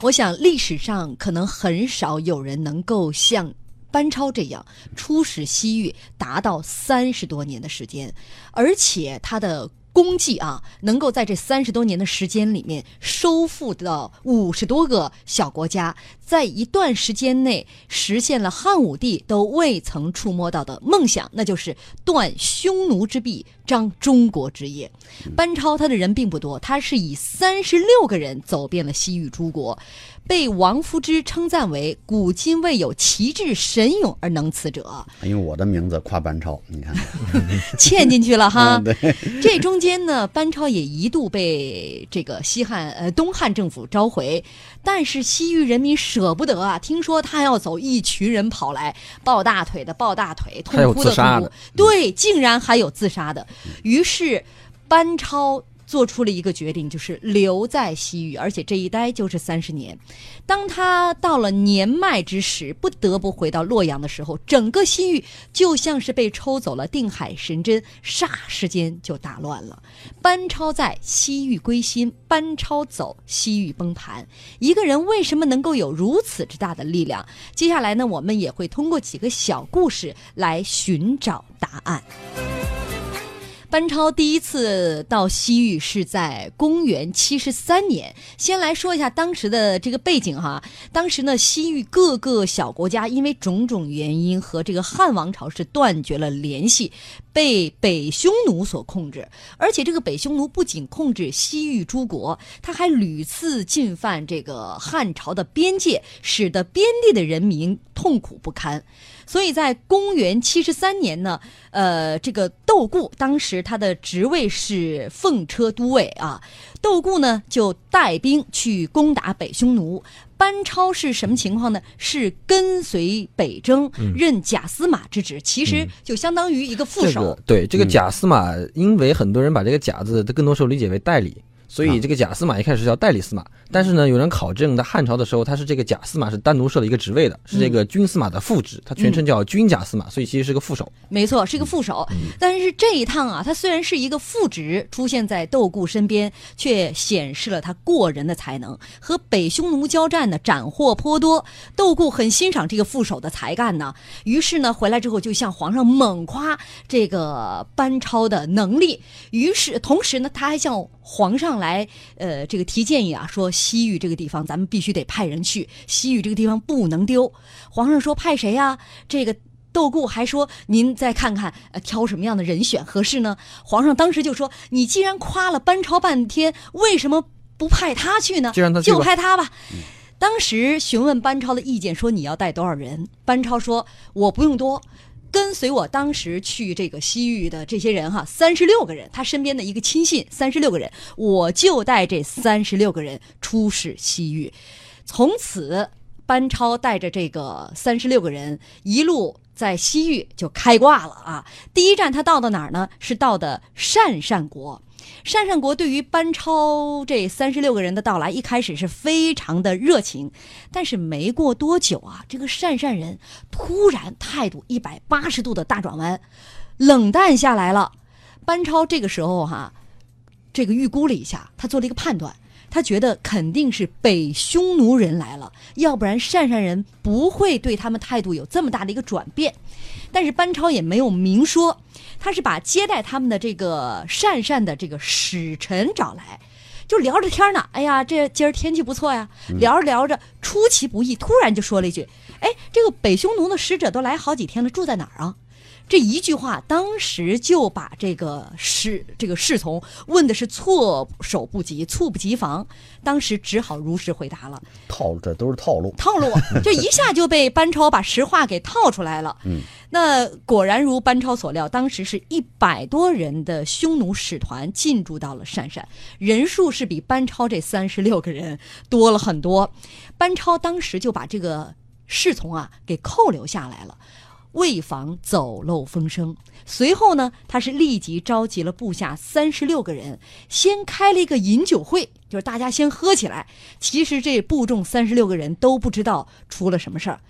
我想历史上可能很少有人能够像班超这样出使西域达到三十多年的时间，而且他的。功绩啊，能够在这三十多年的时间里面收复到五十多个小国家，在一段时间内实现了汉武帝都未曾触摸到的梦想，那就是断匈奴之臂，张中国之业。班超他的人并不多，他是以三十六个人走遍了西域诸国。被王夫之称赞为“古今未有奇志神勇而能此者”，因为我的名字夸班超，你看，嵌进去了哈。对，这中间呢，班超也一度被这个西汉呃东汉政府召回，但是西域人民舍不得啊，听说他要走，一群人跑来抱大腿的抱大腿，痛哭的痛哭，对，竟然还有自杀的，于是班超。做出了一个决定，就是留在西域，而且这一待就是三十年。当他到了年迈之时，不得不回到洛阳的时候，整个西域就像是被抽走了定海神针，霎时间就打乱了。班超在西域归心，班超走西域崩盘。一个人为什么能够有如此之大的力量？接下来呢，我们也会通过几个小故事来寻找答案。班超第一次到西域是在公元七十三年。先来说一下当时的这个背景哈，当时呢，西域各个小国家因为种种原因和这个汉王朝是断绝了联系，被北匈奴所控制。而且这个北匈奴不仅控制西域诸国，他还屡次进犯这个汉朝的边界，使得边地的人民痛苦不堪。所以在公元七十三年呢，呃，这个窦固当时他的职位是奉车都尉啊，窦固呢就带兵去攻打北匈奴。班超是什么情况呢？是跟随北征，任假司马之职，其实就相当于一个副手。对，这个假司马，因为很多人把这个“假”字，他更多时候理解为代理。所以这个假司马一开始叫代理司马，但是呢，有人考证在汉朝的时候，他是这个假司马是单独设了一个职位的，是这个军司马的副职，他全称叫军假司马，所以其实是个副手。没错，是个副手。但是这一趟啊，他虽然是一个副职，出现在窦固身边，却显示了他过人的才能。和北匈奴交战呢，斩获颇多，窦固很欣赏这个副手的才干呢。于是呢，回来之后就向皇上猛夸这个班超的能力。于是同时呢，他还向皇上。来，呃，这个提建议啊，说西域这个地方咱们必须得派人去，西域这个地方不能丢。皇上说派谁呀？这个窦固还说您再看看，呃，挑什么样的人选合适呢？皇上当时就说，你既然夸了班超半天，为什么不派他去呢？就派他吧。当时询问班超的意见，说你要带多少人？班超说我不用多。跟随我当时去这个西域的这些人哈，三十六个人，他身边的一个亲信，三十六个人，我就带这三十六个人出使西域。从此，班超带着这个三十六个人，一路在西域就开挂了啊。第一站他到的哪儿呢？是到的鄯善国。鄯善国对于班超这三十六个人的到来，一开始是非常的热情，但是没过多久啊，这个鄯善人突然态度一百八十度的大转弯，冷淡下来了。班超这个时候哈，这个预估了一下，他做了一个判断，他觉得肯定是北匈奴人来了，要不然鄯善人不会对他们态度有这么大的一个转变。但是班超也没有明说。他是把接待他们的这个善善的这个使臣找来，就聊着天呢。哎呀，这今儿天气不错呀。聊着聊着，出其不意，突然就说了一句：“哎，这个北匈奴的使者都来好几天了，住在哪儿啊？”这一句话，当时就把这个侍这个侍从问的是措手不及、猝不及防，当时只好如实回答了。套路，这都是套路。套路，这一下就被班超把实话给套出来了。嗯，那果然如班超所料，当时是一百多人的匈奴使团进驻到了鄯善，人数是比班超这三十六个人多了很多。班超当时就把这个侍从啊给扣留下来了。为防走漏风声，随后呢，他是立即召集了部下三十六个人，先开了一个饮酒会，就是大家先喝起来。其实这部众三十六个人都不知道出了什么事儿。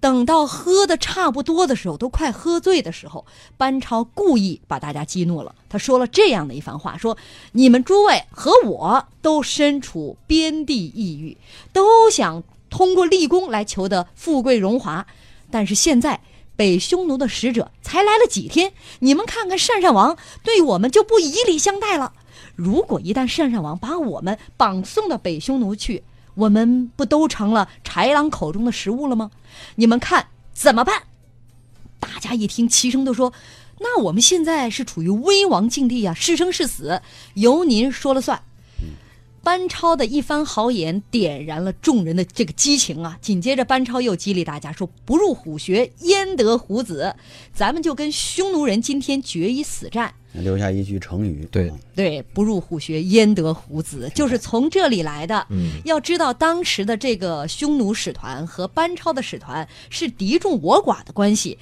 等到喝的差不多的时候，都快喝醉的时候，班超故意把大家激怒了。他说了这样的一番话：说你们诸位和我都身处边地异域，都想通过立功来求得富贵荣华，但是现在北匈奴的使者才来了几天，你们看看鄯善王对我们就不以礼相待了。如果一旦鄯善王把我们绑送到北匈奴去，我们不都成了豺狼口中的食物了吗？你们看怎么办？大家一听，齐声都说：“那我们现在是处于危亡境地呀，是生是死，由您说了算。”班超的一番豪言点燃了众人的这个激情啊！紧接着，班超又激励大家说：“不入虎穴，焉得虎子？咱们就跟匈奴人今天决一死战。”留下一句成语，对对，不入虎穴，焉得虎子？就是从这里来的。嗯，要知道，当时的这个匈奴使团和班超的使团是敌众我寡的关系，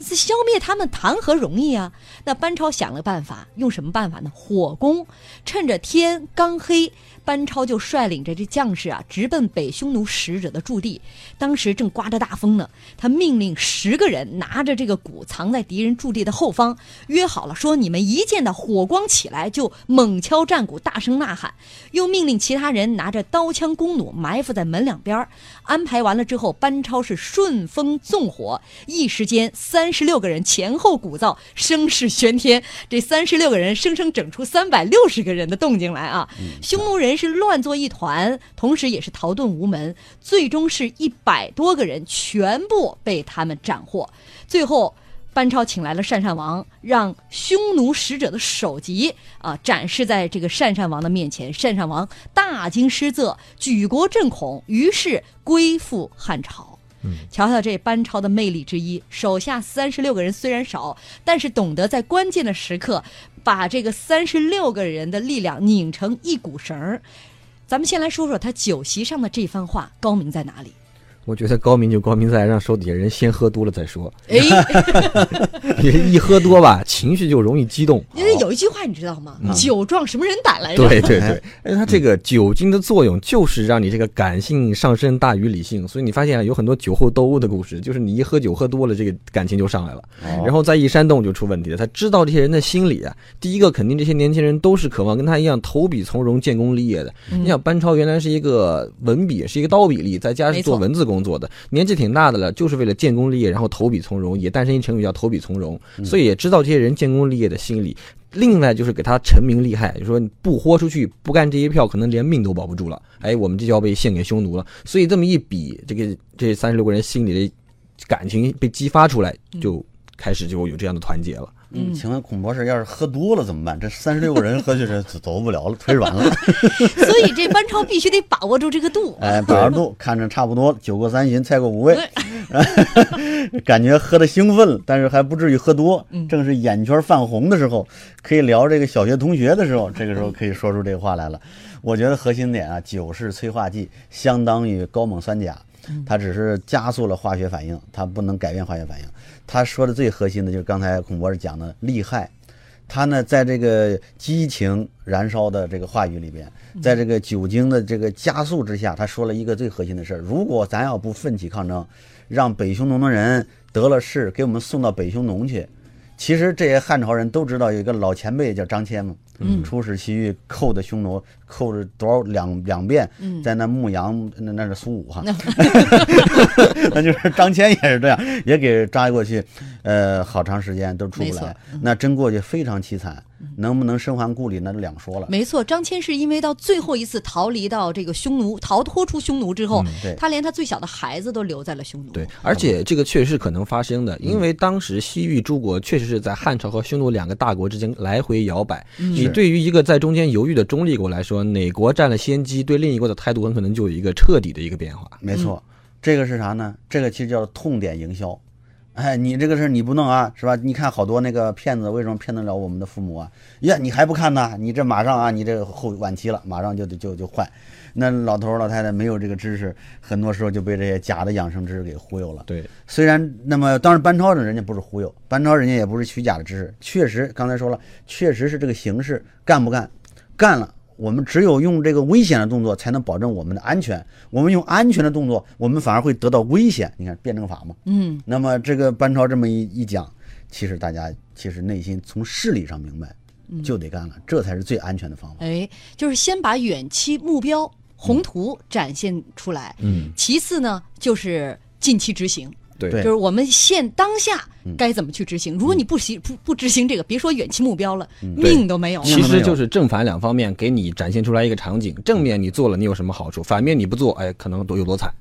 是消灭他们谈何容易啊？那班超想了办法，用什么办法呢？火攻，趁着天刚黑。班超就率领着这将士啊，直奔北匈奴使者的驻地。当时正刮着大风呢，他命令十个人拿着这个鼓，藏在敌人驻地的后方，约好了说：你们一见到火光起来，就猛敲战鼓，大声呐喊。又命令其他人拿着刀枪弓弩埋伏在门两边。安排完了之后，班超是顺风纵火，一时间三十六个人前后鼓噪，声势喧天。这三十六个人生生整出三百六十个人的动静来啊！匈奴人。是乱作一团，同时也是逃遁无门，最终是一百多个人全部被他们斩获。最后，班超请来了鄯善王，让匈奴使者的首级啊展示在这个鄯善王的面前。鄯善王大惊失色，举国震恐，于是归附汉朝。瞧瞧这班超的魅力之一，手下三十六个人虽然少，但是懂得在关键的时刻。把这个三十六个人的力量拧成一股绳儿，咱们先来说说他酒席上的这番话高明在哪里。我觉得高明就高明在让手底下人先喝多了再说。哎，一喝多吧，情绪就容易激动。因为有一句话你知道吗？酒壮什么人胆来着？对对 对，哎，他这个酒精的作用就是让你这个感性上升大于理性，所以你发现有很多酒后斗殴的故事，就是你一喝酒喝多了，这个感情就上来了，然后再一煽动就出问题了。他知道这些人的心理啊，第一个肯定这些年轻人都是渴望跟他一样投笔从戎、建功立业的。你想班超原来是一个文笔，是一个刀笔吏，在家是做文字工。工作的年纪挺大的了，就是为了建功立业，然后投笔从戎，也诞生一成语叫投笔从戎，所以也知道这些人建功立业的心理。另外就是给他成名利害，就说你不豁出去，不干这一票，可能连命都保不住了。哎，我们这就要被献给匈奴了。所以这么一比，这个这三十六个人心里的感情被激发出来，就开始就有这样的团结了。嗯，请问孔博士，要是喝多了怎么办？这三十六个人喝去是走不了了，腿软了。所以这班超必须得把握住这个度。哎，把握度，看着差不多，酒过三巡，菜过五味，感觉喝的兴奋了，但是还不至于喝多。正是眼圈泛红的时候，可以聊这个小学同学的时候，这个时候可以说出这个话来了。我觉得核心点啊，酒是催化剂，相当于高锰酸钾。它只是加速了化学反应，它不能改变化学反应。他说的最核心的就是刚才孔博士讲的利害。他呢，在这个激情燃烧的这个话语里边，在这个酒精的这个加速之下，他说了一个最核心的事儿：如果咱要不奋起抗争，让北匈奴的人得了势，给我们送到北匈奴去。其实这些汉朝人都知道有一个老前辈叫张骞嘛，出使西域扣的匈奴，扣着多少两两遍，在那牧羊，那那是苏武哈，那就是张骞也是这样，也给扎过去，呃，好长时间都出不来，那真过去非常凄惨。能不能生还故里，那就两说了。没错，张骞是因为到最后一次逃离到这个匈奴，逃脱出匈奴之后，他连他最小的孩子都留在了匈奴。对，而且这个确实是可能发生的，因为当时西域诸国确实是在汉朝和匈奴两个大国之间来回摇摆。你对于一个在中间犹豫的中立国来说，哪国占了先机，对另一国的态度很可能就有一个彻底的一个变化。没错，这个是啥呢？这个其实叫痛点营销。哎，你这个事儿你不弄啊，是吧？你看好多那个骗子为什么骗得了我们的父母啊？呀，你还不看呢？你这马上啊，你这后晚期了，马上就就就坏。那老头老太太没有这个知识，很多时候就被这些假的养生知识给忽悠了。对，虽然那么当然班超呢，人家不是忽悠，班超人家也不是虚假的知识，确实刚才说了，确实是这个形式干不干，干了我们只有用这个危险的动作才能保证我们的安全。我们用安全的动作，我们反而会得到危险。你看辩证法嘛，嗯，那么这个班超这么一一讲，其实大家其实内心从事理上明白，就得干了，这才是最安全的方法。哎，就是先把远期目标宏图展现出来，嗯，其次呢就是近期执行。对对就是我们现当下嗯该怎么去执行。如果你不行不不执行这个，别说远期目标了，命都没有。其实就是正反两方面给你展现出来一个场景，正面你做了你有什么好处，反面你不做，哎，可能多有多惨。